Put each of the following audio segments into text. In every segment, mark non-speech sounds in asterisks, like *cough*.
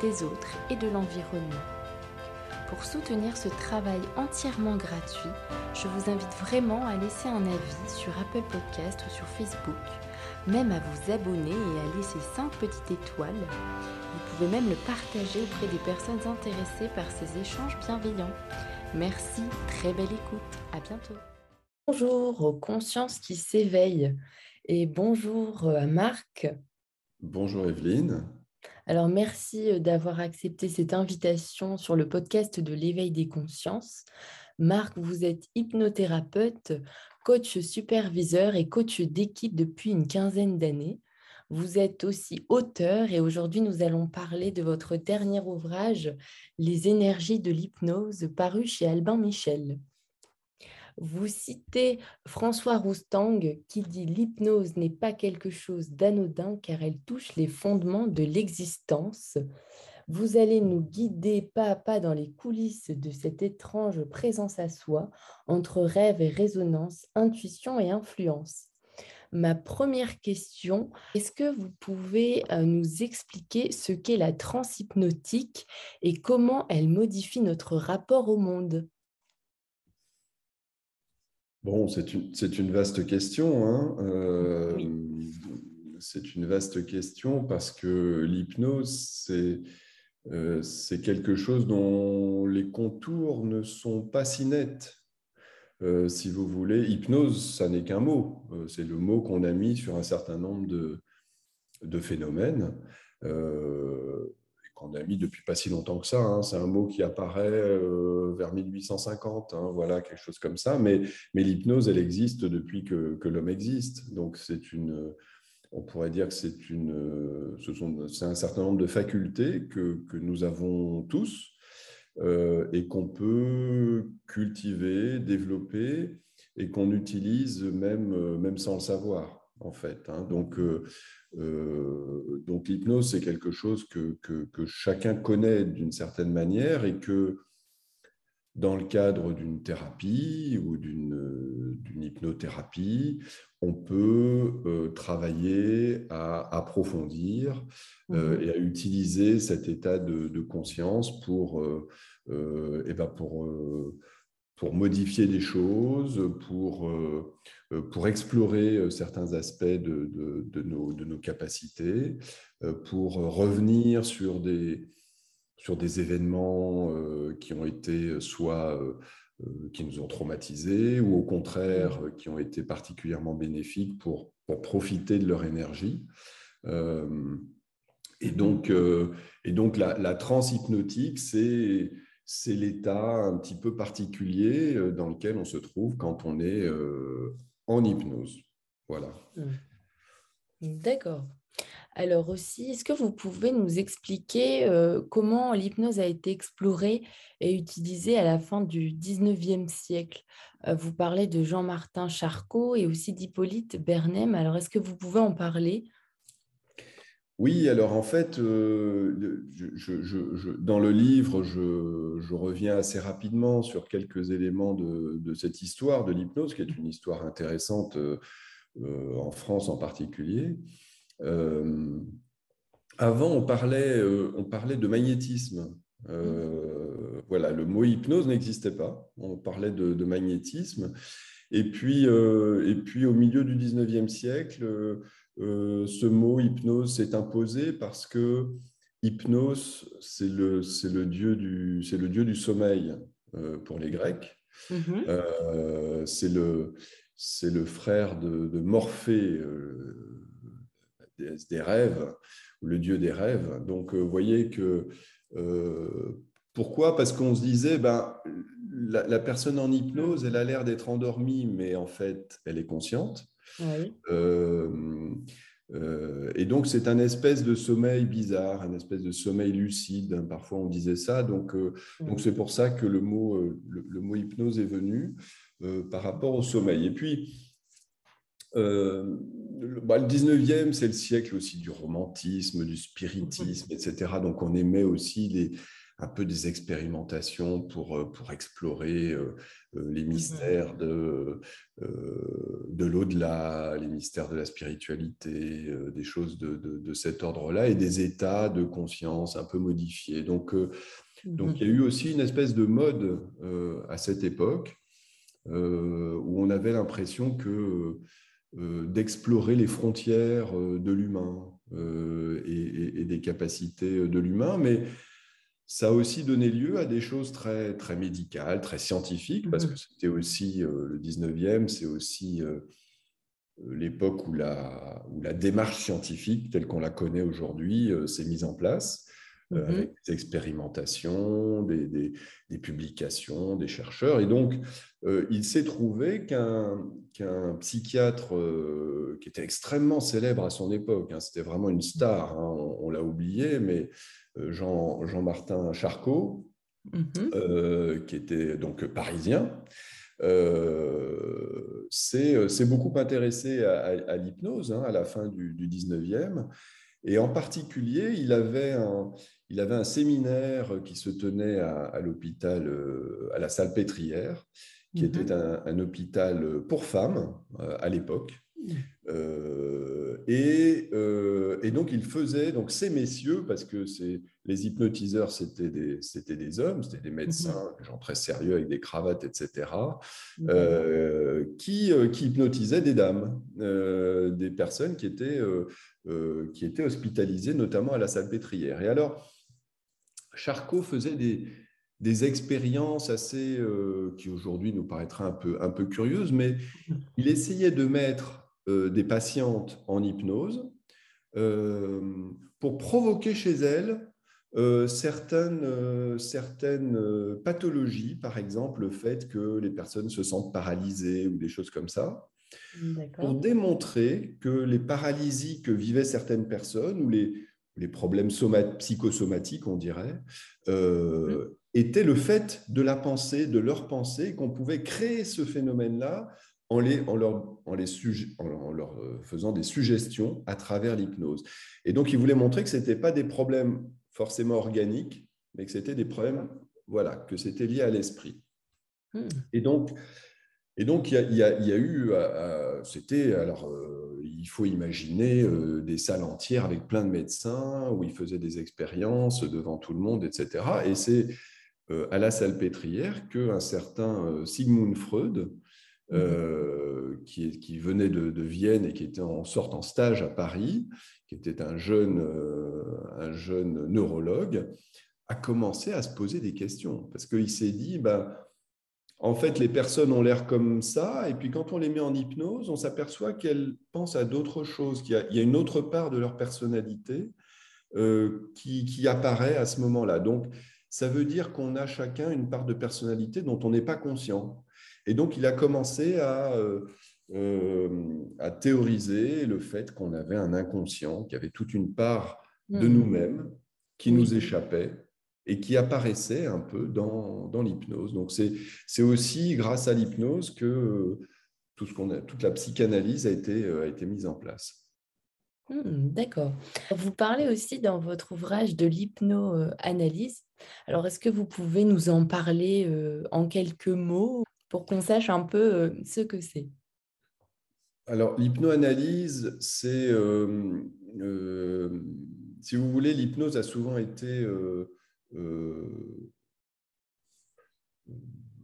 des autres et de l'environnement. Pour soutenir ce travail entièrement gratuit, je vous invite vraiment à laisser un avis sur Apple Podcast ou sur Facebook, même à vous abonner et à laisser 5 petites étoiles. Vous pouvez même le partager auprès des personnes intéressées par ces échanges bienveillants. Merci, très belle écoute, à bientôt. Bonjour aux consciences qui s'éveillent et bonjour à Marc. Bonjour Evelyne. Alors, merci d'avoir accepté cette invitation sur le podcast de l'éveil des consciences. Marc, vous êtes hypnothérapeute, coach superviseur et coach d'équipe depuis une quinzaine d'années. Vous êtes aussi auteur et aujourd'hui nous allons parler de votre dernier ouvrage, Les énergies de l'hypnose, paru chez Albin Michel. Vous citez François Roustang qui dit L'hypnose n'est pas quelque chose d'anodin car elle touche les fondements de l'existence. Vous allez nous guider pas à pas dans les coulisses de cette étrange présence à soi entre rêve et résonance, intuition et influence. Ma première question, est-ce que vous pouvez euh, nous expliquer ce qu'est la transhypnotique et comment elle modifie notre rapport au monde? Bon, c'est une, une, vaste question. Hein. Euh, c'est une vaste question parce que l'hypnose, c'est euh, c'est quelque chose dont les contours ne sont pas si nets. Euh, si vous voulez, hypnose, ça n'est qu'un mot. c'est le mot qu'on a mis sur un certain nombre de, de phénomènes qu'on a mis depuis pas si longtemps que ça. Hein. C'est un mot qui apparaît euh, vers 1850, hein, voilà, quelque chose comme ça. Mais, l'hypnose, elle existe depuis que, l'homme existe. Donc, c'est une, on pourrait dire que c'est une, ce sont, c'est un certain nombre de facultés que, nous avons tous euh, et qu'on peut cultiver, développer et qu'on utilise même, même sans le savoir en fait. Hein. Donc, euh, euh, donc l'hypnose, c'est quelque chose que, que, chacun connaît d'une certaine manière et que dans le cadre d'une thérapie ou d'une hypnothérapie, on peut euh, travailler à approfondir mmh et à utiliser cet état de, conscience pour, et ben pour pour modifier des choses, pour, euh, euh, pour explorer euh, certains aspects de, de, nos, de, nos, capacités, pour revenir sur des, sur des événements qui ont été soit qui nous ont traumatisés ou au contraire mmh. qui ont été particulièrement bénéfiques pour, pour profiter de leur énergie. et donc, et donc la, la transhypnotique, c'est c'est l'état un petit peu particulier euh, dans lequel on se trouve quand on est euh, en hypnose. Voilà. Mmh. D'accord. Alors aussi, est-ce que vous pouvez nous expliquer euh, comment l'hypnose a été explorée et utilisée à la fin du 19e siècle? Vous parlez de Jean-Martin Charcot et aussi d'Hippolyte Bernem. Alors, est-ce que vous pouvez en parler? Oui, alors en fait, euh, dans le livre, je, reviens assez rapidement sur quelques éléments de, cette histoire de l'hypnose, qui est une histoire intéressante euh, euh, en France en particulier. avant, on parlait, de magnétisme. voilà, le mot hypnose n'existait pas. On parlait de, magnétisme. Et puis, et puis, au milieu du 19e siècle, euh, ce mot hypnose s'est imposé parce que hypnose, c'est le, le, dieu du, le dieu du sommeil euh, pour les Grecs. Mm-hmm. Euh, c'est le, le frère de, de Morphée, des, rêves, le dieu des rêves. Donc, vous voyez que. pourquoi? Parce qu'on se disait, ben, la, la, personne en hypnose, elle a l'air d'être endormie, mais en fait, elle est consciente. Oui. Euh, et donc, c'est un espèce de sommeil bizarre, un espèce de sommeil lucide. Parfois, on disait ça. Donc, donc c'est pour ça que le mot, le, mot hypnose est venu par rapport au sommeil. Et puis, euh, bah, le 19e, c'est le siècle aussi du romantisme, du spiritisme, etc. Donc on aimait aussi les, un peu des expérimentations pour, euh, pour explorer euh, les mmh mystères de, de l'au-delà, les mystères de la spiritualité, des choses de, de, cet ordre-là et des états de conscience un peu modifiés. Donc, donc il y a eu aussi une espèce de mode à cette époque où on avait l'impression que euh, d'explorer les frontières euh, de l'humain euh, et, des capacités de l'humain, mais ça a aussi donné lieu à des choses très, très médicales, très scientifiques, parce mmh que c'était aussi le 19e, c'est aussi l'époque où la, où la démarche scientifique, telle qu'on la connaît aujourd'hui, s'est mise en place. Euh, mmh avec des expérimentations, des, publications, des chercheurs. Et donc, euh, il s'est trouvé qu'un psychiatre euh, qui était extrêmement célèbre à son époque, hein, c'était vraiment une star, hein, on, l'a oublié, mais Jean, Jean-Martin Charcot, mmh qui était donc parisien, s'est beaucoup intéressé à, l'hypnose hein, à la fin du, du 19e. Et en particulier, il avait un, il avait un séminaire qui se tenait à, l'hôpital, euh, à la salle Pétrière, qui mhm. était un, hôpital pour femmes euh, à l'époque. Euh, et, donc, il faisait, donc ces messieurs, parce que les hypnotiseurs, c'était des, des hommes, c'était des médecins, des gens très sérieux avec des cravates, etc., qui, qui hypnotisaient des dames, des personnes qui étaient, qui étaient hospitalisées, notamment à la salle Pétrière. Et alors, Charcot faisait des, expériences assez, euh, qui aujourd'hui nous paraîtraient un peu, un peu curieuses, mais *laughs* il essayait de mettre euh, des patientes en hypnose euh, pour provoquer chez elles certaines, certaines pathologies, par exemple le fait que les personnes se sentent paralysées ou des choses comme ça, pour démontrer que les paralysies que vivaient certaines personnes ou les, les problèmes psychosomatiques, on dirait, euh, mmh. étaient le fait de la pensée, de leur pensée, qu'on pouvait créer ce phénomène-là en, les, en, leur, en, les en, leur euh, faisant des suggestions à travers l'hypnose. Et donc, il voulait montrer que ce n'étaient pas des problèmes forcément organiques, mais que c'était des problèmes, voilà, que c'était lié à l'esprit. Mmh. Et donc, et donc, il y a, eu, euh, c'était, alors, il faut imaginer euh, des salles entières avec plein de médecins où ils faisaient des expériences devant tout le monde, etc. Et c'est euh, à la salle pétrière qu'un certain euh, Sigmund Freud, qui, venait de, Vienne et qui était en sorte en stage à Paris, qui était un jeune, un jeune neurologue, a commencé à se poser des questions. Parce qu'il s'est dit, bah, en fait, les personnes ont l'air comme ça, et puis quand on les met en hypnose, on s'aperçoit qu'elles pensent à d'autres choses, qu'il y, a une autre part de leur personnalité euh, qui, apparaît à ce moment-là. Donc, ça veut dire qu'on a chacun une part de personnalité dont on n'est pas conscient. Et donc, il a commencé à, euh, euh, à théoriser le fait qu'on avait un inconscient, qu'il y avait toute une part de mmh. nous-mêmes qui nous échappait et qui apparaissait un peu dans, dans l'hypnose. Donc c'est aussi grâce à l'hypnose que tout ce qu'on a, toute la psychanalyse a été, euh, a été mise en place. Hmm, d'accord. Vous parlez aussi dans votre ouvrage de l'hypnoanalyse. Alors, est-ce que vous pouvez nous en parler euh, en quelques mots pour qu'on sache un peu euh, ce que c'est? Alors, l'hypnoanalyse, c'est, si vous voulez, l'hypnose a souvent été euh,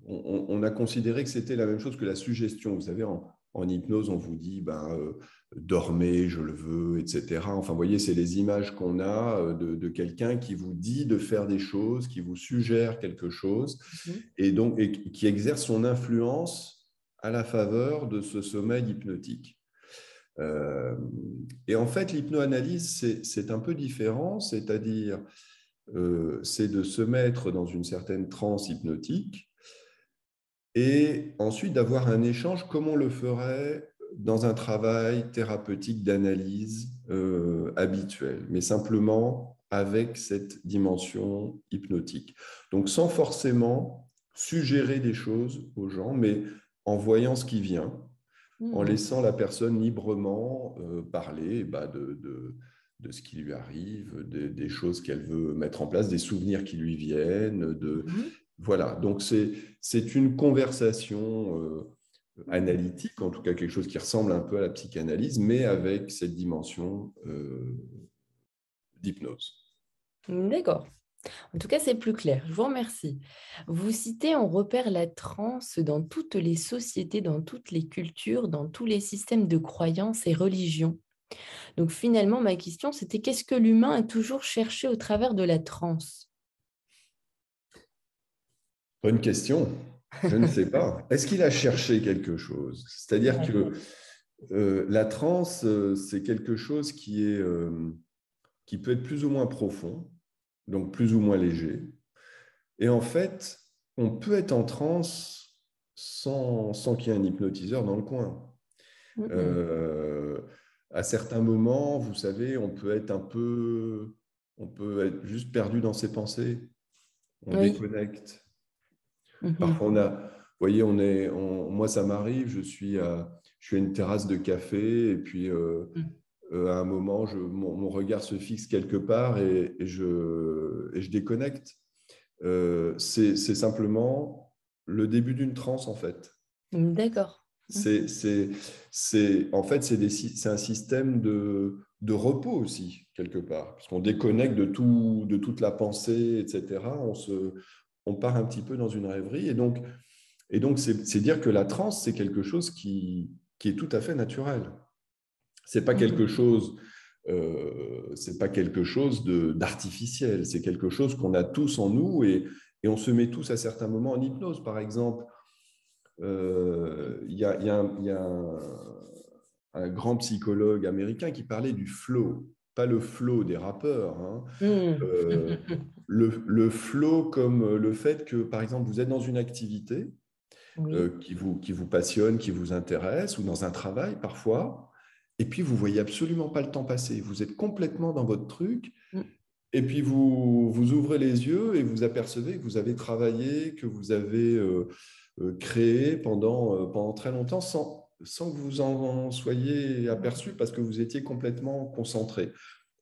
on, a considéré que c'était la même chose que la suggestion. Vous savez, en, hypnose, on vous dit ben, euh, dormez, je le veux, etc. Enfin, vous voyez, c'est les images qu'on a euh, de, quelqu'un qui vous dit de faire des choses, qui vous suggère quelque chose, mhm. et donc qui exerce son influence à la faveur de ce sommeil hypnotique. et en fait, l'hypnoanalyse, c'est un peu différent, c'est-à-dire euh, c'est de se mettre dans une certaine transe hypnotique et ensuite d'avoir un échange comme on le ferait dans un travail thérapeutique d'analyse euh, habituel, mais simplement avec cette dimension hypnotique. Donc sans forcément suggérer des choses aux gens, mais en voyant ce qui vient, en hmm. laissant la personne librement euh, parler bah, de, de, ce qui lui arrive, des choses qu'elle veut mettre en place, des souvenirs qui lui viennent. De, hmm. Voilà, donc c'est une conversation euh, analytique, en tout cas quelque chose qui ressemble un peu à la psychanalyse, mais avec cette dimension euh, d'hypnose. D'accord. En tout cas, c'est plus clair. Je vous remercie. Vous citez, on repère la transe dans toutes les sociétés, dans toutes les cultures, dans tous les systèmes de croyances et religions. Donc finalement, ma question, c'était qu'est-ce que l'humain a toujours cherché au travers de la transe? Bonne question. Je ne sais pas. *laughs* Est-ce qu'il a cherché quelque chose? C'est-à-dire que euh, la transe, euh, c'est quelque chose qui, est, euh, qui peut être plus ou moins profond, donc plus ou moins léger. Et en fait, on peut être en transe sans, sans qu'il y ait un hypnotiseur dans le coin. À certains moments, vous savez, on peut être un peu, on peut être juste perdu dans ses pensées. On déconnecte. Mhm. Parfois, on a, vous voyez, on est, moi, ça m'arrive, je suis à, je suis à une terrasse de café et puis euh, mhm. euh, à un moment, je, mon, regard se fixe quelque part et, je, et je déconnecte. Euh, c'est simplement le début d'une transe, en fait. D'accord. C'est, c'est, en fait, c'est un système de, de repos aussi, quelque part, parce qu'on déconnecte de, tout, de toute la pensée, etc. On se, on part un petit peu dans une rêverie. Et donc, et donc c'est dire que la transe, c'est quelque chose qui, qui, est tout à fait naturel. C'est pas quelque mhm. chose, euh, c'est pas quelque chose d'artificiel. C'est quelque chose qu'on a tous en nous et, et, on se met tous à certains moments en hypnose. Par exemple, il y, a, y, a, y a un, grand psychologue américain qui parlait du flow pas le flow des rappeurs, hein. mmh. euh, le, le, flow comme le fait que, par exemple, vous êtes dans une activité euh, qui, vous, qui vous passionne, qui vous intéresse, ou dans un travail parfois, et puis vous voyez absolument pas le temps passer. Vous êtes complètement dans votre truc, mmh. et puis vous, vous ouvrez les yeux et vous apercevez que vous avez travaillé, que vous avez euh, créé pendant, pendant très longtemps sans, sans que vous en soyez aperçu parce que vous étiez complètement concentré.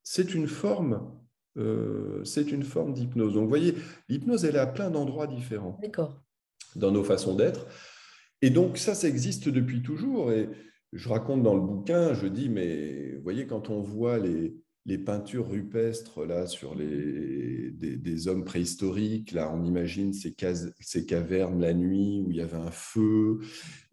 C'est une forme, euh, c'est une forme d'hypnose. Donc, vous voyez, l'hypnose, elle est à plein d'endroits différents. Dans nos façons d'être. Et donc, ça, ça existe depuis toujours. Et je raconte dans le bouquin, je dis, mais vous voyez, quand on voit les, les peintures rupestres là sur les, des, hommes préhistoriques. Là, on imagine ces, ces, cavernes la nuit où il y avait un feu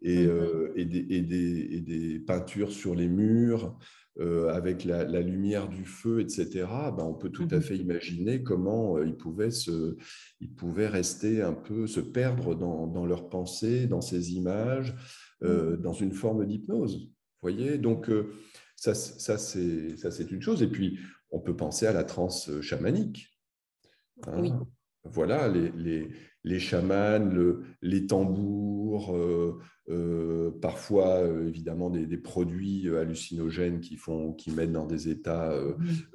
et, mhm. euh, et, des, des, peintures sur les murs euh, avec la, lumière du feu, etc. Ben, on peut tout à mhm. fait imaginer comment euh, ils, pouvaient se, ils pouvaient rester un peu, se perdre dans, dans leurs pensées, dans ces images, mhm. dans une forme d'hypnose. voyez? Donc, ça, ça c'est une chose. Et puis, on peut penser à la transe chamanique. Hein. oui. Voilà, les, les, les chamans, le, les tambours, euh, euh, parfois euh, évidemment des, des, produits hallucinogènes qui, font, qui mettent dans des états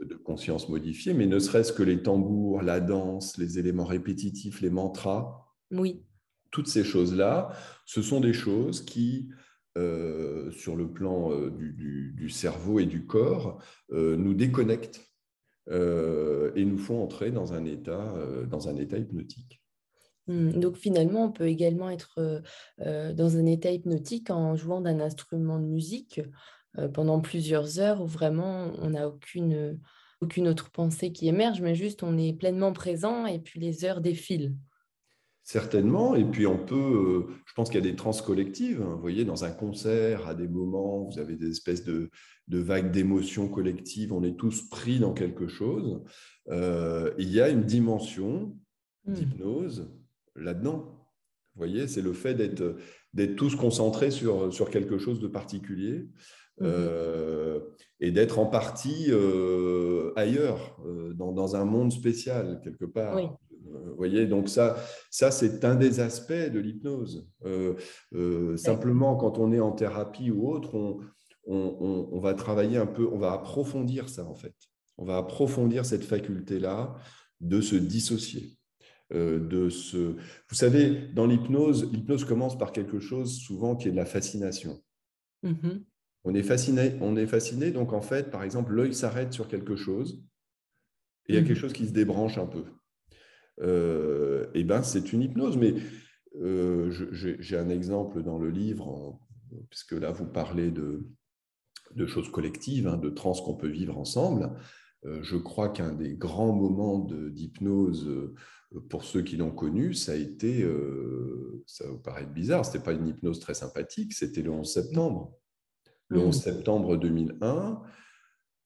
de conscience modifiés, mais ne serait-ce que les tambours, la danse, les éléments répétitifs, les mantras. Oui. Toutes ces choses-là, ce sont des choses qui euh, sur le plan euh, du, cerveau et du corps euh, nous déconnectent et nous font entrer dans un état, dans un état hypnotique. Mmh, donc finalement, on peut également être dans un état hypnotique en jouant d'un instrument de musique pendant plusieurs heures où vraiment on n'a aucune, aucune autre pensée qui émerge, mais juste on est pleinement présent et puis les heures défilent. Certainement. Et puis, on peut, euh, je pense qu'il y a des trans collectives. Hein. Vous voyez, dans un concert, à des moments, vous avez des espèces de, vagues d'émotions collectives. On est tous pris dans quelque chose. Euh, il y a une dimension hmm. d'hypnose là-dedans. Vous voyez, c'est le fait d'être, tous concentrés sur, sur quelque chose de particulier. Hmm. Euh, et d'être en partie ailleurs, dans, dans, un monde spécial, quelque part. Vous voyez, donc ça, ça c'est un des aspects de l'hypnose. simplement, quand on est en thérapie ou autre, on, on, on, va travailler un peu, on va approfondir ça en fait. On va approfondir cette faculté-là de se dissocier. de se... Vous savez, dans l'hypnose, l'hypnose commence par quelque chose souvent qui est de la fascination. Mm-hmm. On est fasciné, on est fasciné, donc en fait, par exemple, l'œil s'arrête sur quelque chose et il y a quelque mhm. chose qui se débranche un peu. Euh, et ben, c'est une hypnose, mais euh, j'ai un exemple dans le livre, puisque là, vous parlez de, de choses collectives, hein, de trans qu'on peut vivre ensemble. Euh, je crois qu'un des grands moments d'hypnose pour ceux qui l'ont connu, ça a été, ça vous paraît bizarre, ce n'était pas une hypnose très sympathique, c'était le 11 septembre le 11 mmh. septembre 2001,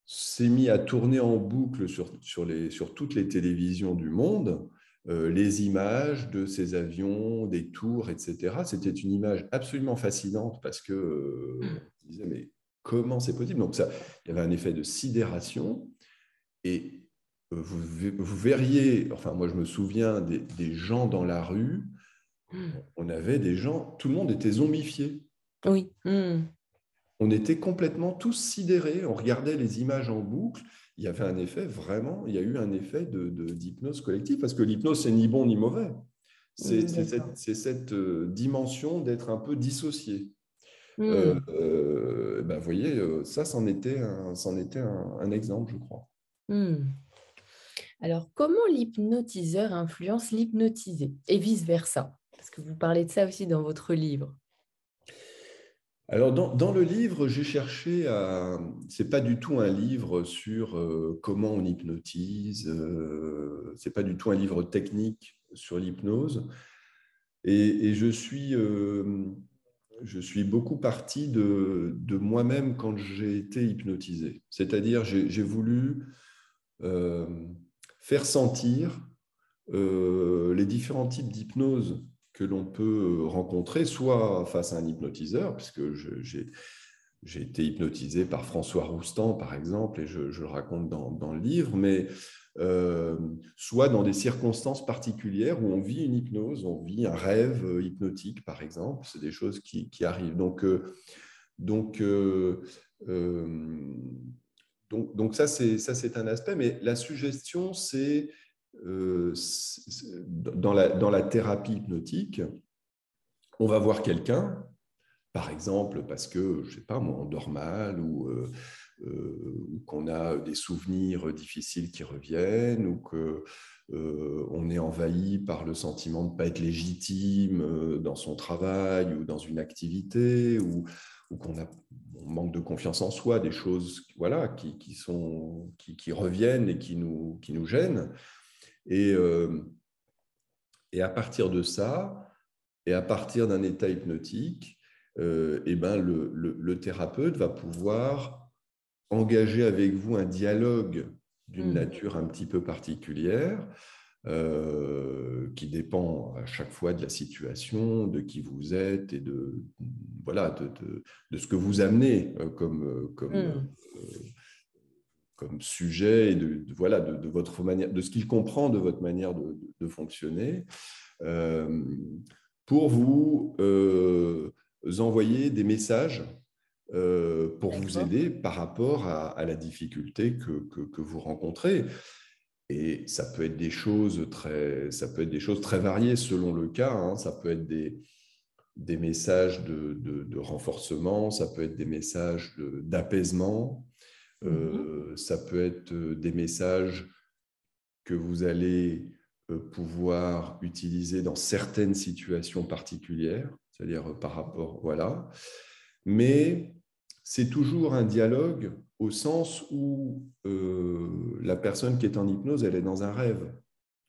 s'est mis à tourner en boucle sur, sur, les, sur toutes les télévisions du monde les images de ces avions, des tours, etc. C'était une image absolument fascinante parce que euh, on disait mais comment c'est possible? Donc ça, il y avait un effet de sidération et euh, vous, vous, verriez, enfin moi je me souviens des, des, gens dans la rue, mmh. on avait des gens, tout le monde était zombifié. Oui. Mmh on était complètement tous sidérés, on regardait les images en boucle, il y avait un effet vraiment, il y a eu un effet d'hypnose de, collective, parce que l'hypnose, c'est ni bon ni mauvais. C'est cette, euh, dimension d'être un peu dissocié. Hmm. Euh, euh, ben, vous voyez, ça, c'en était, un, était un, exemple, je crois. Hmm. Alors, comment l'hypnotiseur influence l'hypnotisé et vice-versa? Parce que vous parlez de ça aussi dans votre livre. Alors, dans, le livre, j'ai cherché à. C'est pas du tout un livre sur euh, comment on hypnotise, euh, c'est pas du tout un livre technique sur l'hypnose. Et, je, suis, euh, je suis beaucoup parti de, moi-même quand j'ai été hypnotisé. C'est-à-dire, j'ai voulu faire sentir les différents types d'hypnose que l'on peut rencontrer, soit face à un hypnotiseur, puisque j'ai été hypnotisé par François Roustan, par exemple, et je, le raconte dans, le livre, mais euh, soit dans des circonstances particulières où on vit une hypnose, on vit un rêve hypnotique, par exemple, c'est des choses qui, arrivent. Donc, euh, donc, euh, donc, donc, ça, c'est un aspect, mais la suggestion, c'est euh, dans la, thérapie hypnotique, on va voir quelqu'un, par exemple, parce que, je sais pas, moi, on dort mal ou, euh, euh, qu'on a des souvenirs difficiles qui reviennent ou que on est envahi par le sentiment de ne pas être légitime dans son travail ou dans une activité ou, ou qu'on manque de confiance en soi, des choses voilà, qui, reviennent et qui nous gênent. Et, euh, et à partir de ça, et à partir d'un état hypnotique, euh, eh ben le, le, thérapeute va pouvoir engager avec vous un dialogue d'une mmh. nature un petit peu particulière, euh, qui dépend à chaque fois de la situation, de qui vous êtes et de, voilà, de, de, de ce que vous amenez comme, comme, mmh comme sujet et de, voilà, de, votre manière, de ce qu'il comprend de votre manière de, fonctionner, euh, pour vous euh, envoyer des messages euh, pour vous aider par rapport à, la difficulté que, que, vous rencontrez. Et ça peut être des choses très, ça peut être des choses très variées selon le cas. Hein. Ça peut être des, des messages de, de, renforcement, ça peut être des messages d'apaisement, Mmh euh, ça peut être euh, des messages que vous allez euh, pouvoir utiliser dans certaines situations particulières, c'est-à-dire par rapport, voilà. Mais c'est toujours un dialogue au sens où la personne qui est en hypnose, elle est dans un rêve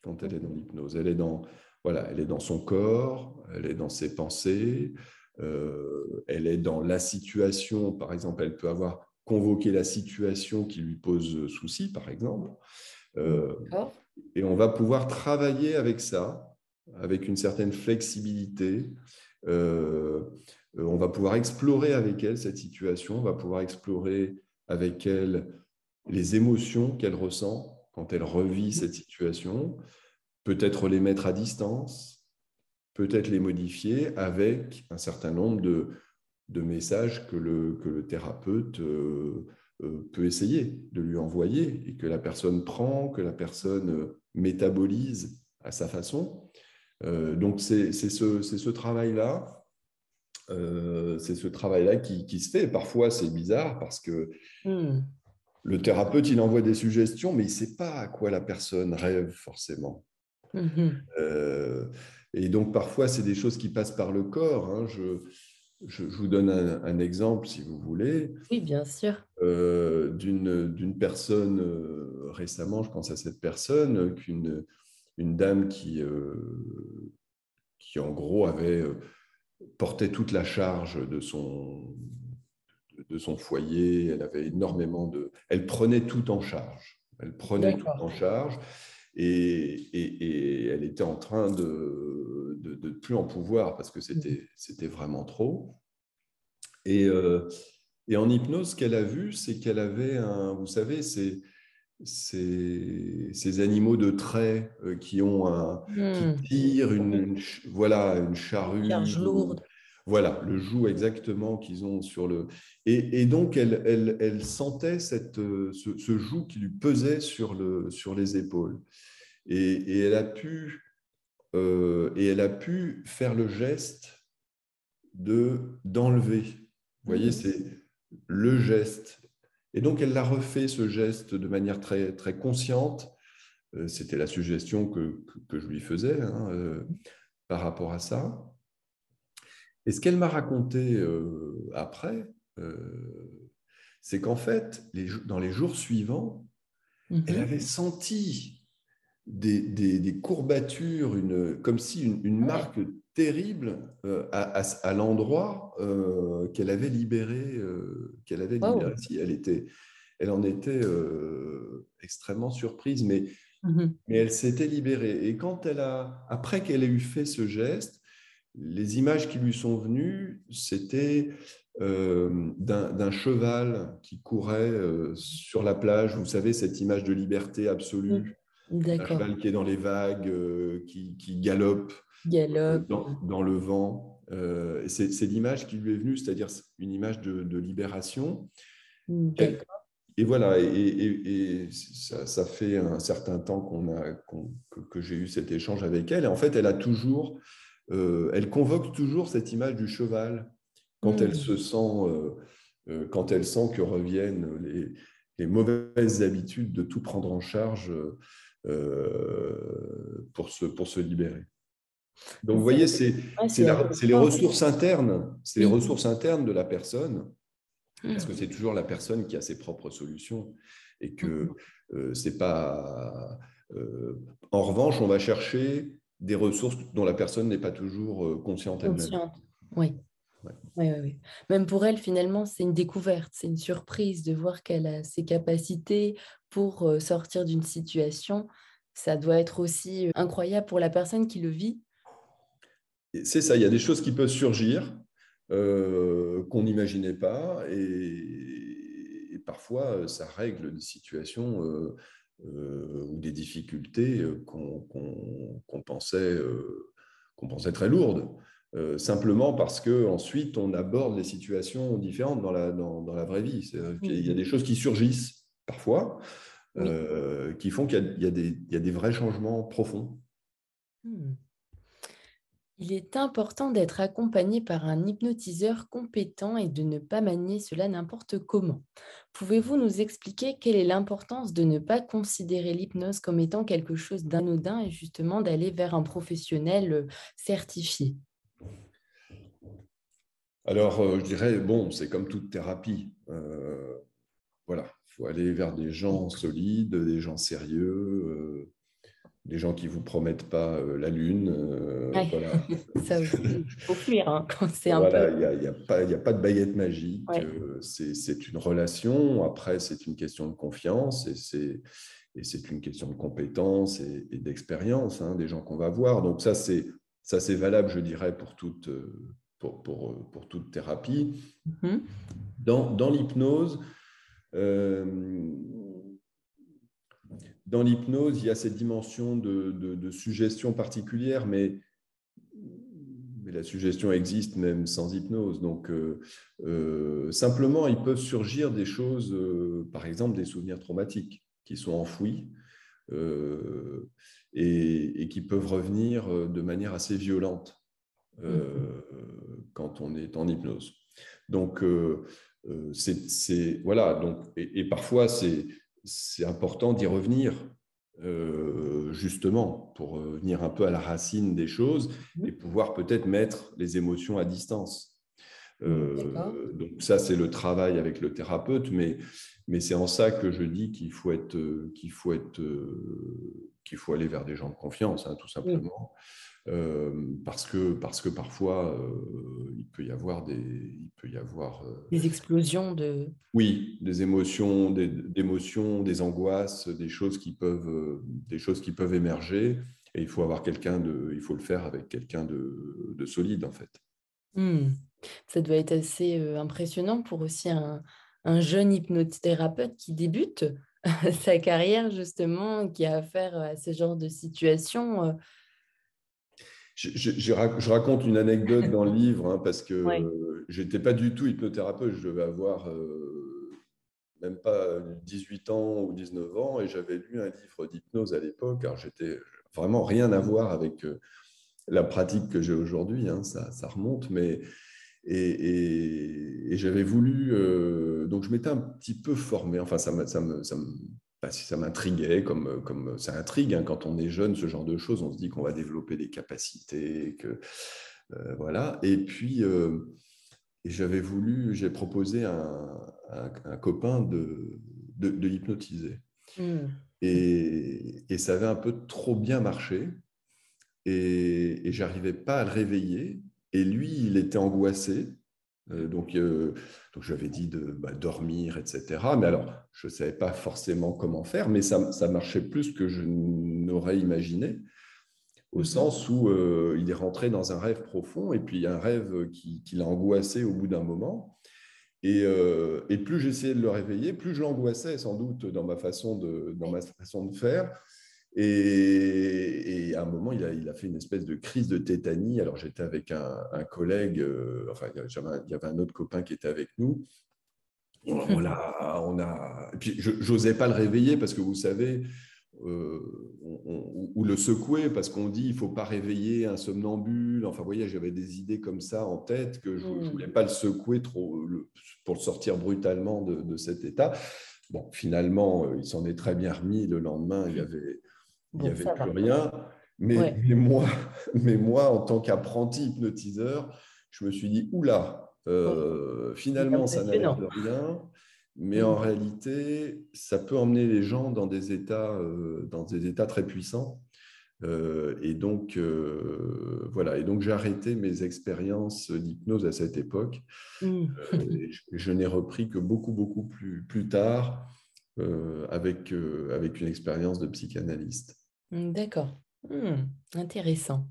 quand elle est dans l'hypnose. Elle est dans, voilà, elle est dans son corps, elle est dans ses pensées, elle est dans la situation. Par exemple, elle peut avoir convoquer la situation qui lui pose souci, par exemple. Euh, et on va pouvoir travailler avec ça, avec une certaine flexibilité. Euh, on va pouvoir explorer avec elle cette situation, on va pouvoir explorer avec elle les émotions qu'elle ressent quand elle revit cette situation. peut-être les mettre à distance, peut-être les modifier avec un certain nombre de, de messages que le, que le thérapeute euh, euh, peut essayer de lui envoyer et que la personne prend, que la personne métabolise à sa façon. Euh, donc c'est ce, ce travail-là. c'est ce travail-là qui, qui, se fait. Parfois, c'est bizarre parce que hmm. le thérapeute, il envoie des suggestions, mais il ne sait pas à quoi la personne rêve forcément. Hmm. et donc, parfois, c'est des choses qui passent par le corps. Hein. Je, je, vous donne un, exemple, si vous voulez. Oui, bien sûr. Euh, d'une personne euh, récemment, je pense à cette personne, qu'une une dame qui, euh, qui, en gros, avait porté toute la charge de son, de son foyer. Elle avait énormément de. Elle prenait tout en charge. Elle prenait tout en charge. Et, et, elle était en train de ne plus en pouvoir parce que c'était mmh. vraiment trop. Et, euh, et, en hypnose, ce qu'elle a vu, c'est qu'elle avait un, vous savez, ces, ces, ces animaux de trait euh, qui ont un, qui mmh. tirent une, voilà, une charrue. Charge lourde. Voilà, le joug exactement qu'ils ont sur le. Et, et donc, elle, elle, elle, sentait cette, ce, ce, joug qui lui pesait sur, le, sur les épaules. Et, et elle a pu euh, et elle a pu faire le geste de d'enlever. Vous voyez, c'est le geste. Et donc elle l'a refait ce geste de manière très très consciente. Euh, c'était la suggestion que, que, je lui faisais hein, euh, par rapport à ça. Et ce qu'elle m'a raconté après, c'est qu'en fait, les, dans les jours suivants, elle mm-hmm. avait senti des, courbatures, une, comme si une, marque terrible euh, à, l'endroit euh, qu'elle avait libéré. Euh, qu'elle avait libéré. elle, était, elle en était extrêmement surprise, mais, mmh mais elle s'était libérée. Et quand elle a, après qu'elle ait eu fait ce geste, les images qui lui sont venues, c'était d'un cheval qui courait sur la plage. Vous savez, cette image de liberté absolue. Mmh. Un cheval qui est dans les vagues, euh, qui, qui, galope, euh, dans, le vent. Euh, c'est l'image qui lui est venue, c'est-à-dire une image de, libération. Et, voilà, et, ça, fait un certain temps qu'on a, que, que j'ai eu cet échange avec elle. Et en fait, elle a toujours, elle convoque toujours cette image du cheval quand elle hmm. se sent, quand elle sent que reviennent les, les, mauvaises habitudes de tout prendre en charge euh, pour, se, pour se libérer. Donc, vous voyez, c'est les ressources internes, c'est les ressources internes de la personne, parce que c'est toujours la personne qui a ses propres solutions et que euh, c'est pas. Euh, en revanche, on va chercher des ressources dont la personne n'est pas toujours consciente elle-même. Oui. Oui, oui, Même pour elle, finalement, c'est une découverte, c'est une surprise de voir qu'elle a ses capacités pour sortir d'une situation. Ça doit être aussi incroyable pour la personne qui le vit. C'est ça, il y a des choses qui peuvent surgir qu'on n'imaginait pas et, parfois ça règle des situations ou des difficultés qu'on pensait, qu'on pensait très lourdes. Euh, simplement parce que ensuite on aborde les situations différentes dans la, dans, dans la vraie vie. Il y a des choses qui surgissent parfois euh, qui font qu'il y, y, a des vrais changements profonds. Hmm. Il est important d'être accompagné par un hypnotiseur compétent et de ne pas manier cela n'importe comment. Pouvez-vous nous expliquer quelle est l'importance de ne pas considérer l'hypnose comme étant quelque chose d'anodin et justement d'aller vers un professionnel euh, certifié? Alors, euh, je dirais, bon, c'est comme toute thérapie. Euh, voilà, il faut aller vers des gens solides, des gens sérieux, des gens qui ne vous promettent pas la lune. voilà. *laughs* Ça il faut fuir hein, quand *laughs* c'est un peu. Il n'y a, a, pas de baguette magique. c'est une relation. Après, c'est une question de confiance et c'est c'est une question de compétence et, d'expérience hein, des gens qu'on va voir. Donc ça, c'est valable, je dirais, pour toute, pour, pour, pour toute thérapie. Mm-hmm. Dans, dans l'hypnose, euh, dans l'hypnose, il y a cette dimension de, suggestion particulière, mais, mais, la suggestion existe même sans hypnose. Donc, euh, euh, simplement, il peuvent surgir des choses, euh, par exemple des souvenirs traumatiques qui sont enfouis et, et, qui peuvent revenir de manière assez violente quand on est en hypnose. Donc, c'est voilà. Donc, et parfois, c'est c'est important d'y revenir, euh, justement, pour euh, venir un peu à la racine des choses mmh. et pouvoir peut-être mettre les émotions à distance. Euh, donc ça, c'est le travail avec le thérapeute, mais, mais c'est en ça que je dis qu'il faut, être, qu'il faut, être, qu'il faut aller vers des gens de confiance, hein, tout simplement. Euh, parce, que, parce que parfois, euh, il peut y avoir des... Il peut y avoir, euh, des explosions de... Oui, des émotions, des, émotions, des angoisses, des choses, qui peuvent, des choses qui peuvent émerger. Et il faut avoir quelqu'un de... Il faut le faire avec quelqu'un de, de, solide, en fait. Hmm. Ça doit être assez impressionnant pour aussi un, un jeune hypnothérapeute qui débute *laughs* sa carrière, justement, qui a affaire à ce genre de situation je, raconte une anecdote *laughs* dans le livre hein, parce que je n'étais pas du tout hypnothérapeute. Je devais avoir euh, même pas 18 ans ou 19 ans et j'avais lu un livre d'hypnose à l'époque. Alors, j'étais vraiment rien à voir avec euh, la pratique que j'ai aujourd'hui. Hein, ça, ça, remonte, mais. Et, j'avais voulu. Euh, donc, je m'étais un petit peu formé. Enfin, ça ça me, ça me si ça m'intriguait, comme, comme ça intrigue hein, quand on est jeune, ce genre de choses, on se dit qu'on va développer des capacités, que euh, voilà. Et puis, euh, j'avais voulu, j'ai proposé à un, copain de, de, l'hypnotiser. Hmm. Et, et, ça avait un peu trop bien marché. Et, et j'arrivais pas à le réveiller. Et lui, il était angoissé. Euh, donc, euh, donc j'avais dit de bah, dormir, etc. Mais alors, je ne savais pas forcément comment faire, mais ça, ça marchait plus que je n'aurais imaginé, au mhm. sens où euh, il est rentré dans un rêve profond, et puis un rêve qui, qui l'a angoissé au bout d'un moment. Et, et plus j'essayais de le réveiller, plus je l'angoissais sans doute dans ma façon de, dans ma façon de faire. Et, à un moment, il a, il a, fait une espèce de crise de tétanie. Alors, j'étais avec un, collègue, euh, enfin, il y, avait un, autre copain qui était avec nous. On a, on a, et puis, je n'osais pas le réveiller parce que vous savez, euh, ou le secouer parce qu'on dit il faut pas réveiller un somnambule. Enfin, vous voyez, j'avais des idées comme ça en tête que je ne mmh. voulais pas le secouer trop pour le sortir brutalement de, de, cet état. Bon, finalement, euh, il s'en est très bien remis. Le lendemain, il y avait il n'y avait plus rien. Mais, mais, moi, *laughs* mais moi, en tant qu'apprenti hypnotiseur, je me suis dit, oula, euh, finalement, ça n'a l'air de rien. Mais en mm. réalité, ça peut emmener les gens dans des états, euh, dans des états très puissants. Euh, et donc, voilà. Et donc, j'ai arrêté mes expériences d'hypnose à cette époque. Mm. je, je n'ai repris que beaucoup, beaucoup plus, plus tard, avec, avec une expérience de psychanalyste. Mmh, d'accord. Mmh, intéressant.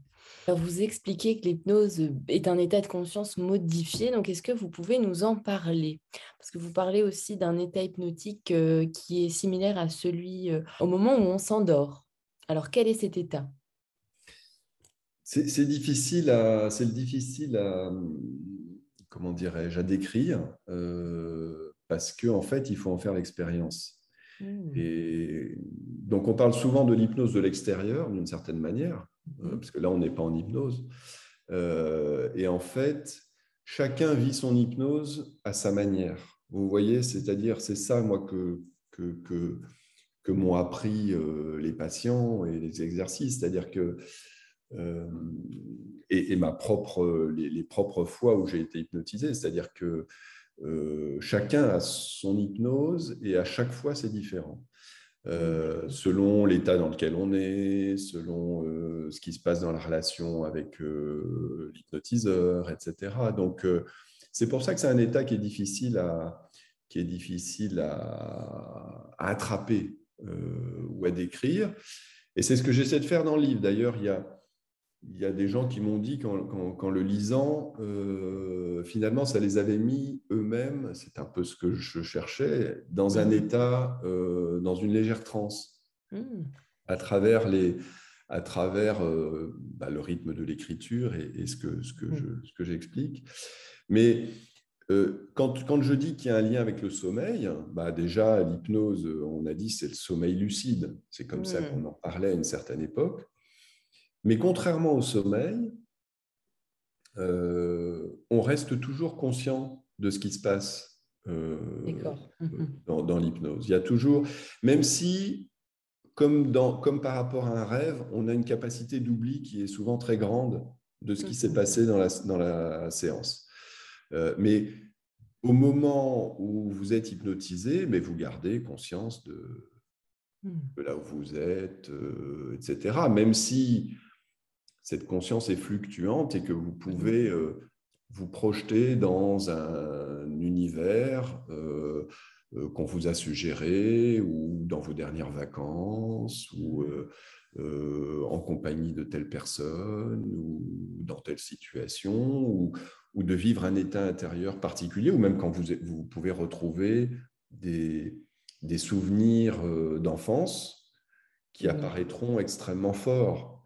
vous expliquez que l'hypnose est un état de conscience modifié, donc est-ce que vous pouvez nous en parler? Parce que vous parlez aussi d'un état hypnotique qui est similaire à celui au moment où on s'endort. Alors quel est cet état? C'est, difficile à, c'est difficile à, comment décrire parce qu'en en fait, il faut en faire l'expérience. Mmh. Et donc, on parle souvent de l'hypnose de l'extérieur, d'une certaine manière, euh, mmh. parce que là, on n'est pas en hypnose. Euh, et en fait, chacun vit son hypnose à sa manière. Vous voyez, c'est-à-dire, c'est ça, moi, que, que, que, que m'ont appris euh, les patients et les exercices. C'est-à-dire que, et, ma propre, les, les propres fois où j'ai été hypnotisé, c'est-à-dire que euh, chacun a son hypnose et à chaque fois c'est différent. Euh, selon l'état dans lequel on est, selon euh, ce qui se passe dans la relation avec l'hypnotiseur, etc. Donc, c'est pour ça que c'est un état qui est difficile à, qui est difficile à, à attraper ou à décrire. Et c'est ce que j'essaie de faire dans le livre. D'ailleurs, il y a, il y a des gens qui m'ont dit qu'en le lisant, euh, finalement, ça les avait mis eux-mêmes, c'est un peu ce que je cherchais, dans un état, euh, dans une légère transe. hmm. à travers, les, à travers euh, bah, le rythme de l'écriture et, ce que, ce que, ce que j'explique. Mais quand, quand, je dis qu'il y a un lien avec le sommeil, bah déjà, l'hypnose, on a dit, c'est le sommeil lucide. C'est comme ça qu'on en parlait à une certaine époque. Mais contrairement au sommeil, euh, on reste toujours conscient de ce qui se passe euh, mhm. dans, l'hypnose. Il y a toujours, même si, comme, dans, comme par rapport à un rêve, on a une capacité d'oubli qui est souvent très grande de ce qui s'est mhm. passé dans la, dans la séance. Euh, mais au moment où vous êtes hypnotisé, mais vous gardez conscience de, de là où vous êtes, etc. Même si cette conscience est fluctuante et que vous pouvez euh, vous projeter dans un univers euh, euh, qu'on vous a suggéré ou dans vos dernières vacances ou en compagnie de telle personne ou dans telle situation ou, de vivre un état intérieur particulier ou même quand vous, vous pouvez retrouver des, des souvenirs d'enfance qui apparaîtront extrêmement forts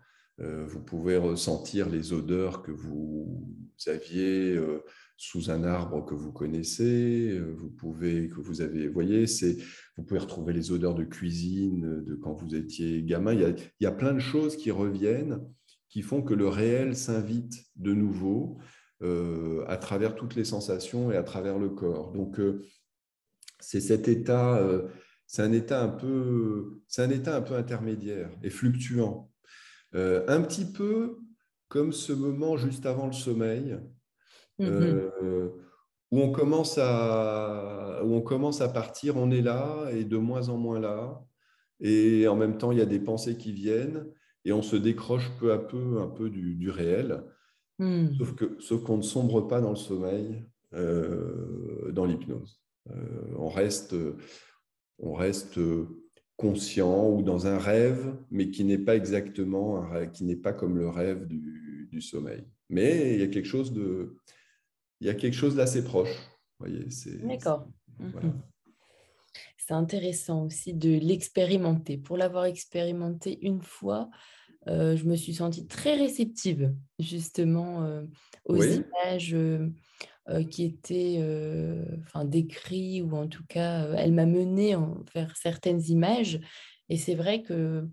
vous pouvez ressentir les odeurs que vous aviez euh, sous un arbre que vous connaissez. Euh, vous pouvez que vous avez, voyez, c'est vous pouvez retrouver les odeurs de cuisine de quand vous étiez gamin. Il y a, plein de choses qui reviennent, qui font que le réel s'invite de nouveau à travers toutes les sensations et à travers le corps. Donc c'est cet état, c'est un état un peu, c'est un état un peu intermédiaire et fluctuant. Euh, un petit peu comme ce moment juste avant le sommeil, mhm. euh, où, on commence à, où on commence à partir, on est là et de moins en moins là, et en même temps il y a des pensées qui viennent, et on se décroche peu à peu un peu du, réel, hmm. sauf que sauf qu'on ne sombre pas dans le sommeil, euh, dans l'hypnose. on reste, on reste conscient ou dans un rêve, mais qui n'est pas exactement un rêve, qui n'est pas comme le rêve du, du, sommeil. Mais il y a quelque chose de, il y a quelque chose d'assez proche. Voyez, c'est. D'accord. Mhm. C'est intéressant aussi de l'expérimenter. Pour l'avoir expérimenté une fois, euh, je me suis sentie très réceptive justement euh, aux images. Euh, qui était euh, enfin, décrit, ou en tout cas, euh, elle m'a mené vers certaines images. Et c'est vrai que,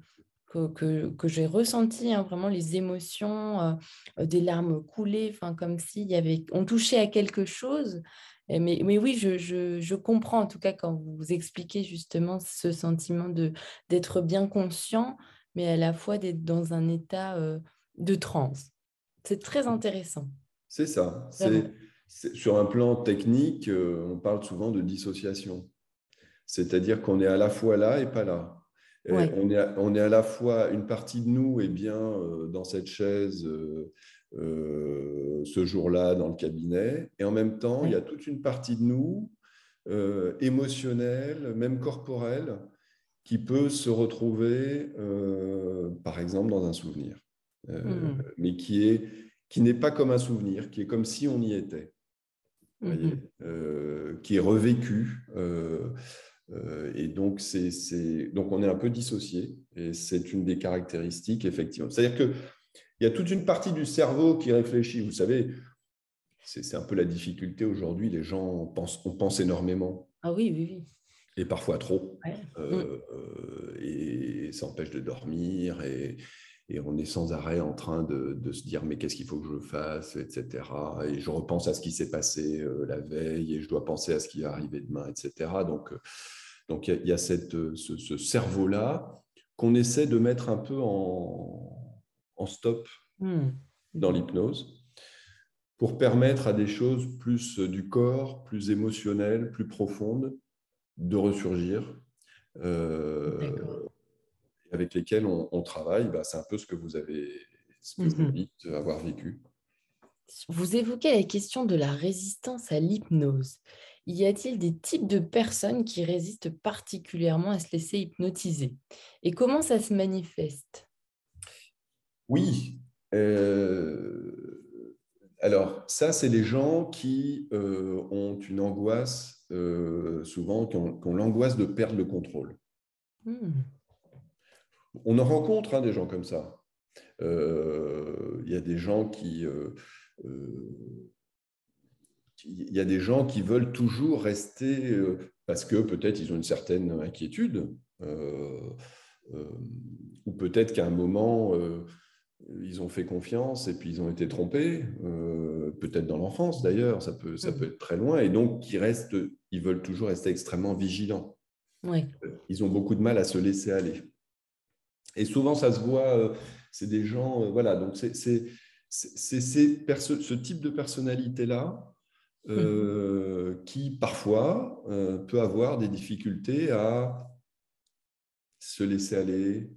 que, que, j'ai ressenti hein, vraiment les émotions, des larmes couler, enfin, comme s'il y avait, on touchait à quelque chose. Mais, mais, oui, je, je, je, comprends en tout cas quand vous expliquez justement ce sentiment de d'être bien conscient, mais à la fois d'être dans un état de transe. C'est très intéressant. C'est ça. C'est sur un plan technique, euh, on parle souvent de dissociation. C'est-à-dire qu'on est à la fois là et pas là. On, est à, on, est à, la fois, une partie de nous est bien euh, dans cette chaise euh, ce jour-là dans le cabinet, et en même temps, il y a toute une partie de nous émotionnelle, même corporelle, qui peut se retrouver, par exemple, dans un souvenir, mmh. mais qui est qui n'est pas comme un souvenir, qui est comme si on y était. Mhm. Euh, qui est revécu. Euh, euh, et donc, c'est, donc, on est un peu dissocié. Et c'est une des caractéristiques, effectivement. C'est-à-dire qu'il y a toute une partie du cerveau qui réfléchit. Vous savez, c'est, un peu la difficulté aujourd'hui. Les gens pensent, on pense énormément. Ah oui, oui, oui. Et parfois trop. et ça empêche de dormir. Et, et on est sans arrêt en train de, se dire mais qu'est-ce qu'il faut que je fasse, etc. Et je repense à ce qui s'est passé euh, la veille et je dois penser à ce qui va arriver demain, etc. Donc, euh, donc il y, a, cette, euh, ce, cerveau-là qu'on essaie de mettre un peu en, en stop hmm. dans l'hypnose pour permettre à des choses plus du corps, plus émotionnelles, plus profondes de ressurgir. Euh, avec lesquels on, travaille, bah, c'est un peu ce que vous avez ce que vous mhm. dites avoir vécu. Vous évoquez la question de la résistance à l'hypnose. Y a-t-il des types de personnes qui résistent particulièrement à se laisser hypnotiser? Et comment ça se manifeste? Oui. Euh, alors, ça, c'est les gens qui euh, ont une angoisse, euh, souvent, qui ont, l'angoisse de perdre le contrôle. Hmm. On en rencontre hein, des gens comme ça. Il y a des gens qui il y a des gens qui veulent toujours rester parce que peut-être ils ont une certaine inquiétude, ou peut-être qu'à un moment ils ont fait confiance et puis ils ont été trompés, euh, peut-être dans l'enfance d'ailleurs, ça peut, ça mm. peut être très loin, et donc ils, restent, ils veulent toujours rester extrêmement vigilants. Ils ont beaucoup de mal à se laisser aller. Et souvent, ça se voit, euh, c'est des gens, euh, voilà, donc c'est ce type de personnalité-là mm. qui parfois peut avoir des difficultés à se laisser aller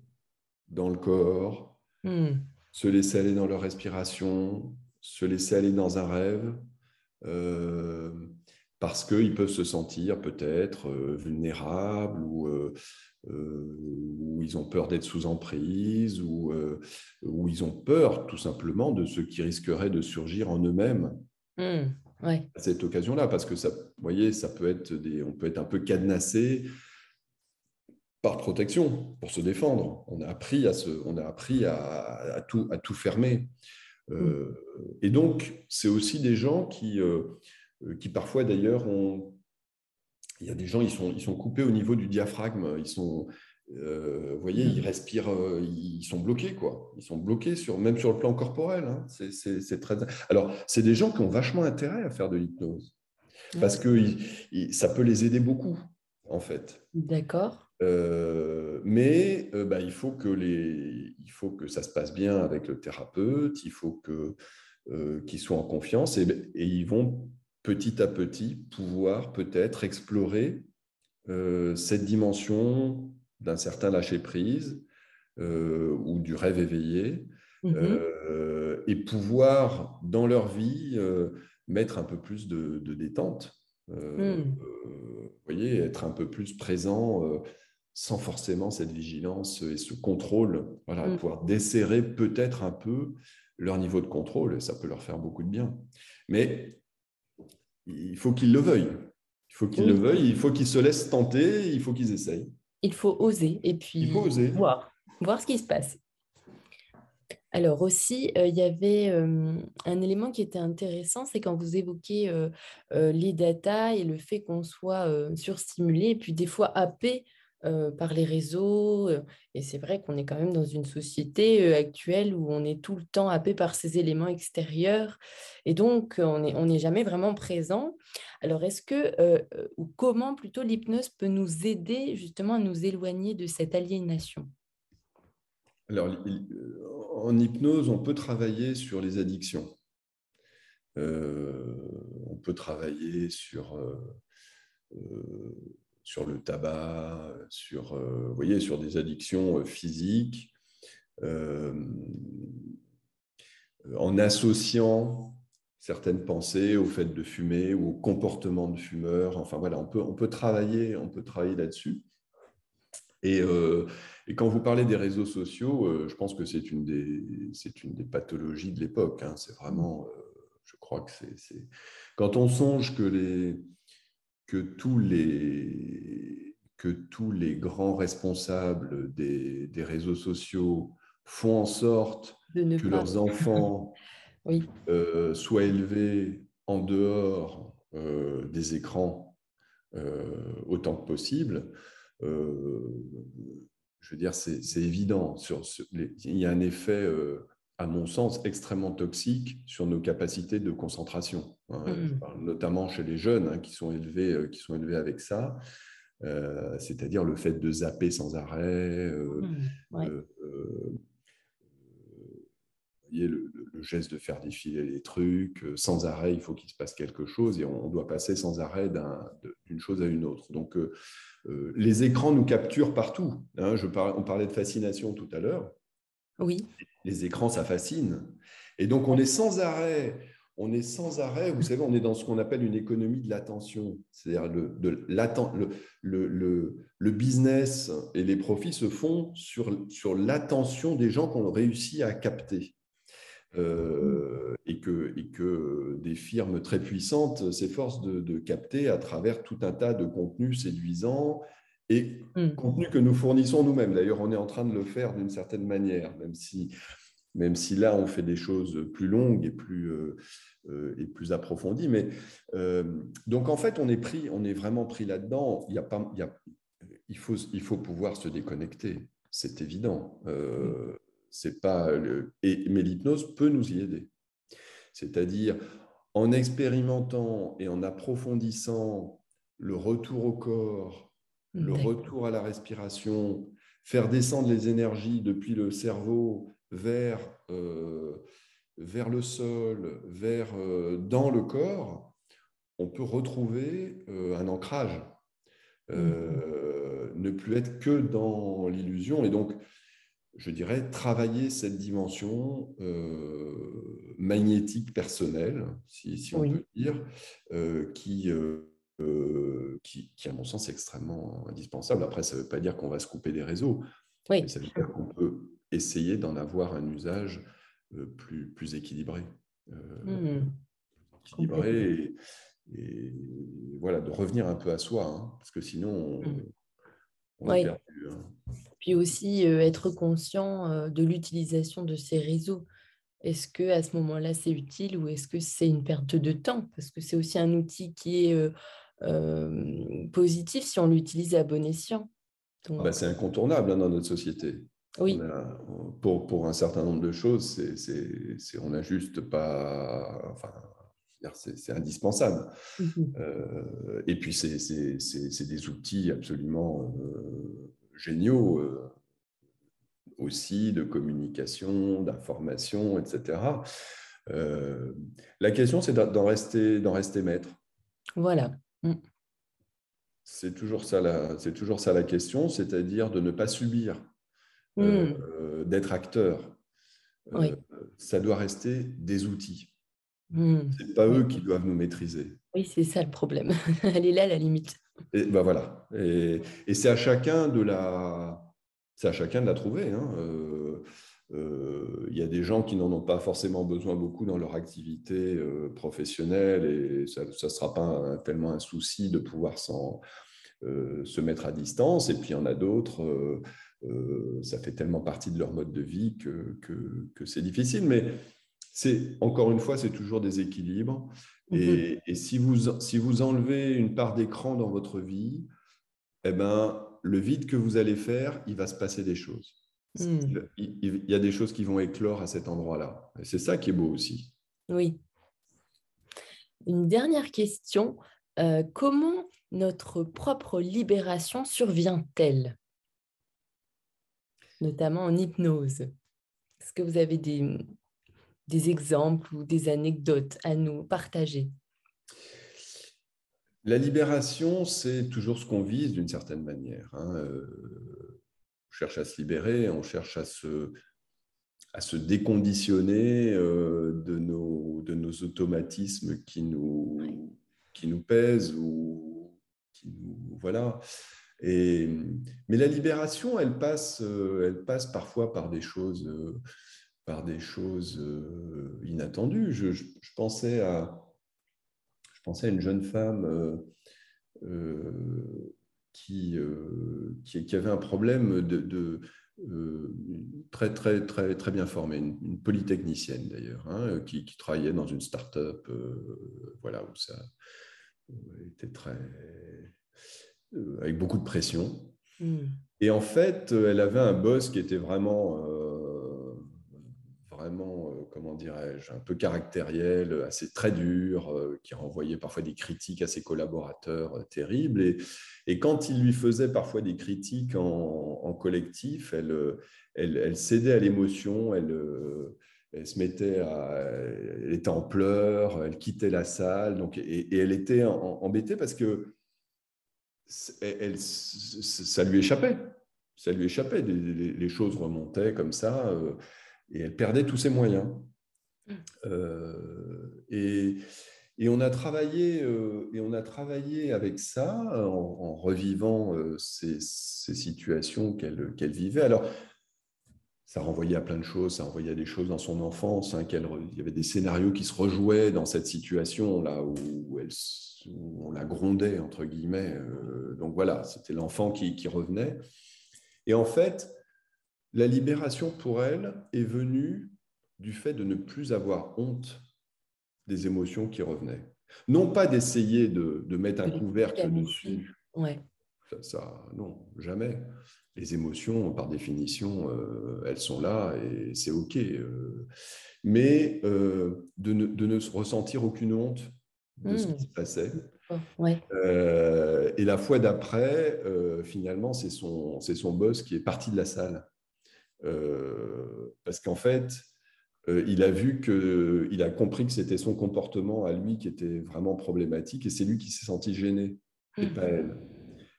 dans le corps, mm se laisser aller dans leur respiration, se laisser aller dans un rêve, euh, parce qu'ils peuvent se sentir peut-être euh, vulnérables ou, euh, ou, ils ont peur d'être sous emprise ou, ou, ils ont peur tout simplement de ce qui risquerait de surgir en eux-mêmes. Mmh, à cette occasion-là, parce que ça, vous voyez, ça peut être des, on peut être un peu cadenassé par protection, pour se défendre. On a appris à, se, on a appris à, tout, à tout fermer. Euh, et donc, c'est aussi des gens qui, euh, qui parfois d'ailleurs ont... Il y a des gens, ils sont, ils sont coupés au niveau du diaphragme. Ils sont, euh, vous voyez, ils respirent, ils sont bloqués, quoi. Ils sont bloqués, sur, même sur le plan corporel. Hein. C'est très... Alors, c'est des gens qui ont vachement intérêt à faire de l'hypnose. Parce que ça peut les aider beaucoup, en fait. D'accord. Euh, mais euh, bah, il, faut que les, il faut que ça se passe bien avec le thérapeute, il faut que, euh, qu'ils soient en confiance et, et, ils vont petit à petit pouvoir peut-être explorer cette dimension d'un certain lâcher-prise ou du rêve éveillé mmh et pouvoir dans leur vie mettre un peu plus de, détente. Mmh. Vous voyez, être un peu plus présent sans forcément cette vigilance et ce contrôle, voilà, mm. pouvoir desserrer peut-être un peu leur niveau de contrôle, et ça peut leur faire beaucoup de bien. Mais il faut qu'ils le veuillent. Il faut qu'ils le veuillent, il faut qu'ils se laissent tenter, il faut qu'ils essayent. Il faut oser et puis voir, voir ce qui se passe. Alors aussi, euh, il y avait euh, un élément qui était intéressant, c'est quand vous évoquez euh, les data et le fait qu'on soit surstimulé et puis des fois happé euh, par les réseaux. Euh, et c'est vrai qu'on est quand même dans une société euh, actuelle où on est tout le temps happé par ces éléments extérieurs. Et donc, on n'est on jamais vraiment présent. Alors, est-ce que, ou comment plutôt l'hypnose peut nous aider justement à nous éloigner de cette aliénation? Alors, en hypnose, on peut travailler sur les addictions. on peut travailler sur sur le tabac, sur, euh, voyez, sur des addictions euh, physiques, euh, en associant certaines pensées au fait de fumer ou au comportement de fumeur. Enfin voilà, on peut, on peut travailler, travailler là-dessus. Et, quand vous parlez des réseaux sociaux, je pense que c'est une une des pathologies de l'époque. Hein. C'est vraiment, je crois que c'est, quand on songe que les que tous les, que tous les grands responsables des, des réseaux sociaux font en sorte que leurs enfants *laughs* euh, soient élevés en dehors euh, des écrans euh, autant que possible. je veux dire, c'est évident. Sur, il y a un effet à mon sens, extrêmement toxique sur nos capacités de concentration. Hein. Mmh. notamment chez les jeunes hein, qui, sont élevés, euh, qui sont élevés avec ça, euh, c'est-à-dire le fait de zapper sans arrêt. Euh, mmh, voyez, le, geste de faire défiler les trucs, sans arrêt, il faut qu'il se passe quelque chose et on, doit passer sans arrêt d'une chose à une autre. Donc, les écrans nous capturent partout. Hein. je on parlait de fascination tout à l'heure. Oui. Les écrans, ça fascine. Et donc, on est sans arrêt, on est sans arrêt, vous savez, on est dans ce qu'on appelle une économie de l'attention. C'est-à-dire le, le, business et les profits se font sur, l'attention des gens qu'on réussit à capter. Euh, et, que, des firmes très puissantes s'efforcent de, capter à travers tout un tas de contenus séduisants et mm. contenu que nous fournissons nous-mêmes. D'ailleurs, on est en train de le faire d'une certaine manière, même si, même si là, on fait des choses plus longues et plus, euh, euh, et plus approfondies. Mais, euh, donc, en fait, on est, pris, on est vraiment pris là-dedans. Il, y a pas, il, y a, il, faut, il faut pouvoir se déconnecter, c'est évident. c'est pas le, et, mais l'hypnose peut nous y aider. C'est-à-dire, en expérimentant et en approfondissant le retour au corps, le retour à la respiration, faire descendre les énergies depuis le cerveau vers, euh, vers le sol, vers euh, dans le corps, on peut retrouver euh, un ancrage, ne plus être que dans l'illusion. Et donc, je dirais, travailler cette dimension magnétique personnelle, si, on peut dire, qui euh, qui, à mon sens, est extrêmement indispensable. Après, ça ne veut pas dire qu'on va se couper des réseaux, mais ça veut dire qu'on peut essayer d'en avoir un usage euh, plus, plus équilibré. Euh, mmh. Équilibré et, voilà, de revenir un peu à soi, hein, parce que sinon, on, mmh. est perdu. Hein. Puis aussi être conscient de l'utilisation de ces réseaux. Est-ce que à ce moment-là c'est utile ou est-ce que c'est une perte de temps? Parce que c'est aussi un outil qui est euh, positif si on l'utilise à bon escient. Bah, c'est incontournable hein, dans notre société. Oui. pour, pour, un certain nombre de choses, c'est, on n'a juste pas. Enfin, c'est, indispensable. Mmh euh, et puis, c'est, des outils absolument euh, géniaux aussi de communication, d'information, etc. la question, c'est d'en rester, d'en rester maître. Voilà. Mm. C'est toujours, ça la, c'est toujours ça la question, c'est-à-dire de ne pas subir, mm. euh, d'être acteur. Euh, ça doit rester des outils. Mm. Ce n'est pas eux qui doivent nous maîtriser. Oui, c'est ça le problème. *laughs* Elle est là la limite. Et ben voilà. Et, c'est à chacun de la, c'est à chacun de la trouver. Hein. Euh, euh, il y a des gens qui n'en ont pas forcément besoin beaucoup dans leur activité euh, professionnelle et ça ne sera pas tellement un souci de pouvoir euh, se mettre à distance. Et puis il y en a d'autres, ça fait tellement partie de leur mode de vie que, que, c'est difficile. Mais c'est encore une fois, c'est toujours des équilibres. Et, mm-hmm. et, si, vous, si vous enlevez une part d'écran dans votre vie, eh ben, le vide que vous allez faire, il va se passer des choses. Hmm. Il, y a des choses qui vont éclore à cet endroit-là. c'est ça qui est beau aussi. Oui. Une dernière question. Euh, comment notre propre libération survient-elle? Notamment en hypnose. Est-ce que vous avez des, des exemples ou des anecdotes à nous partager? La libération, c'est toujours ce qu'on vise d'une certaine manière. Hein. Euh, cherche à se libérer, on cherche à se, à se déconditionner euh, de, nos, de nos automatismes qui nous, qui nous pèsent ou qui nous, voilà. Et, mais la libération, elle passe, euh, elle passe parfois par des choses, euh, par des choses inattendues. Je, je, pensais à, je pensais à une jeune femme euh, qui, qui, avait un problème de, euh, très, très, très, très bien formé, une, polytechnicienne d'ailleurs, hein, qui, travaillait dans une start-up, euh, voilà, où ça était très. avec beaucoup de pression. Hmm. Et en fait, elle avait un boss qui était vraiment euh, comment dirais-je, un peu caractériel, assez très dur, euh, qui renvoyait parfois des critiques à ses collaborateurs euh, terribles. Et, et, quand il lui faisait parfois des critiques en, collectif, elle, cédait à l'émotion, elle, se mettait à, elle était en pleurs, elle quittait la salle, donc, et, elle était embêtée parce que ça lui échappait. Ça lui échappait, les, choses remontaient comme ça et elle perdait tous ses moyens. Mmh. Euh, et, et, on a travaillé, euh, et on a travaillé avec ça en, revivant euh, ces, ces, situations qu'elle vivait. Alors, ça renvoyait à plein de choses, ça renvoyait à des choses dans son enfance, hein, il y avait des scénarios qui se rejouaient dans cette situation là où, elle, on la grondait entre guillemets. Euh, donc voilà, c'était l'enfant qui, qui, revenait. Et en fait, la libération pour elle est venue du fait de ne plus avoir honte des émotions qui revenaient. Non pas d'essayer de, de, mettre un couvercle dessus. Ouais. Ça, non, jamais. Les émotions, par définition, euh, elles sont là et c'est OK. Euh. mais euh, de, ne, de, ne, ressentir aucune honte de ce qui mmh. se passait. Ouais. et la fois d'après, finalement, c'est son, son boss qui est parti de la salle. Parce qu'en fait, il a vu que, il a compris que c'était son comportement à lui qui était vraiment problématique et c'est lui qui s'est senti gêné et pas mmh. elle.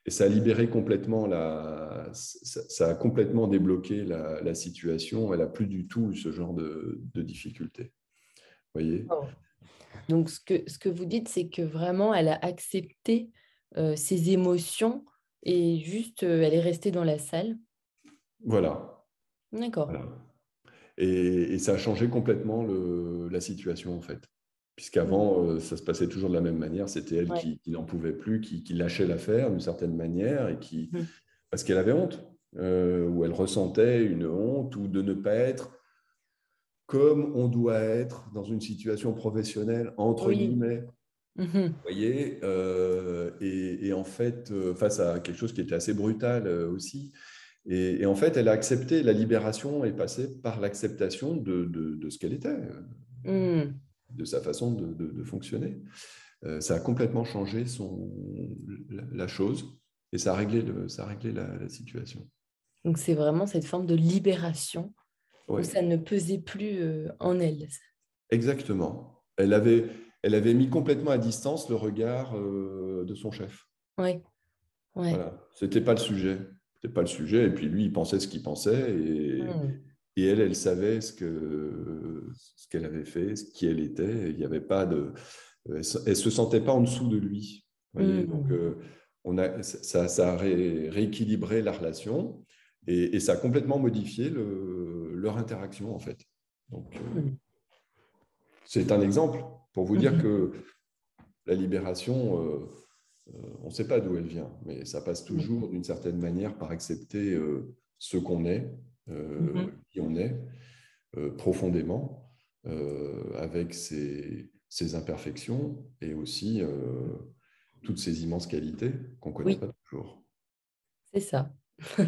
Et ça a libéré complètement la, ça, a complètement débloqué la, situation. Elle n'a plus du tout ce genre de, de difficultés. Voyez? Oh. Donc ce que ce que vous dites, c'est que vraiment elle a accepté euh, ses émotions et juste euh, elle est restée dans la salle. Voilà. D'accord. Et, et, ça a changé complètement le, la situation en fait puisqu'avant, euh, ça se passait toujours de la même manière. C'était elle qui, n'en pouvait plus, qui, lâchait l'affaire d'une certaine manière, et qui, mmh. parce qu'elle avait honte, euh, ou elle ressentait une honte, ou de ne pas être comme on doit être dans une situation professionnelle, entre guillemets. Mmh Vous voyez euh, et, en fait, face à quelque chose qui était assez brutal aussi. Et, en fait, elle a accepté, la libération est passée par l'acceptation de, de, ce qu'elle était. Mmh de sa façon de, fonctionner. Euh, ça a complètement changé son, la, chose et ça a réglé, ça a réglé la, situation. Donc c'est vraiment cette forme de libération où ça ne pesait plus euh, en elle. Exactement. Elle avait, elle avait mis complètement à distance le regard euh, de son chef. Oui. Ouais. Voilà. C'était pas le sujet. C'était pas le sujet. Et puis lui, il pensait ce qu'il pensait et, hmm. Et elle, elle savait ce que ce qu'elle avait fait, ce qui elle était. Il n'y avait pas de, elle se sentait pas en dessous de lui. Mmh. Donc, euh, on a, ça, ça a rééquilibré la relation et, ça a complètement modifié le, leur interaction en fait. Donc, euh, mmh. c'est un exemple pour vous dire que la libération, euh, on ne sait pas d'où elle vient, mais ça passe toujours d'une certaine manière par accepter ce qu'on est euh, mm-hmm. qui on est euh, profondément, euh, avec ses, imperfections et aussi toutes ses immenses qualités qu'on ne connaît pas toujours. C'est ça. *laughs*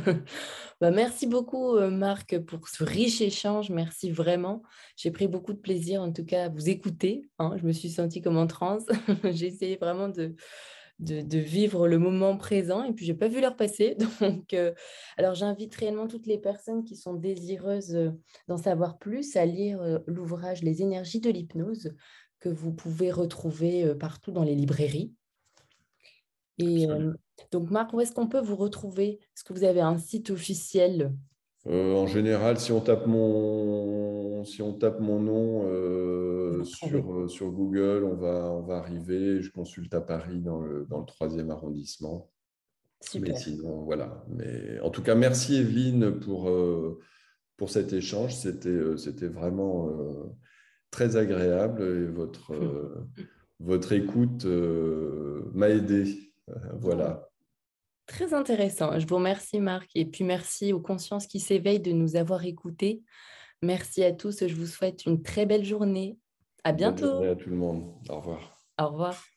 bah, merci beaucoup, Marc, pour ce riche échange. Merci vraiment. J'ai pris beaucoup de plaisir, en tout cas, à vous écouter. Hein. Je me suis sentie comme en transe. *laughs* J'ai essayé vraiment de, de, vivre le moment présent et puis j'ai pas vu leur passer. *laughs* Donc, euh, alors j'invite réellement toutes les personnes qui sont désireuses euh, d'en savoir plus à lire euh, l'ouvrage Les énergies de l'hypnose que vous pouvez retrouver partout dans les librairies. Et donc Marc, où est-ce qu'on peut vous retrouver? Est-ce que vous avez un site officiel? Euh, en général, si on tape mon, si on tape mon nom euh, sur, euh, sur Google, on va, on va arriver. Je consulte à Paris dans le, dans le 3e arrondissement. Super. Mais sinon, voilà. Mais en tout cas, merci Evelyne pour, pour cet échange. C'était, c'était vraiment très agréable et votre, votre écoute m'a aidé. Voilà. Très intéressant. Je vous remercie, Marc. Et puis, merci aux consciences qui s'éveillent de nous avoir écoutés. Merci à tous. Je vous souhaite une très belle journée. À bientôt. Bonne journée à tout le monde. Au revoir. Au revoir.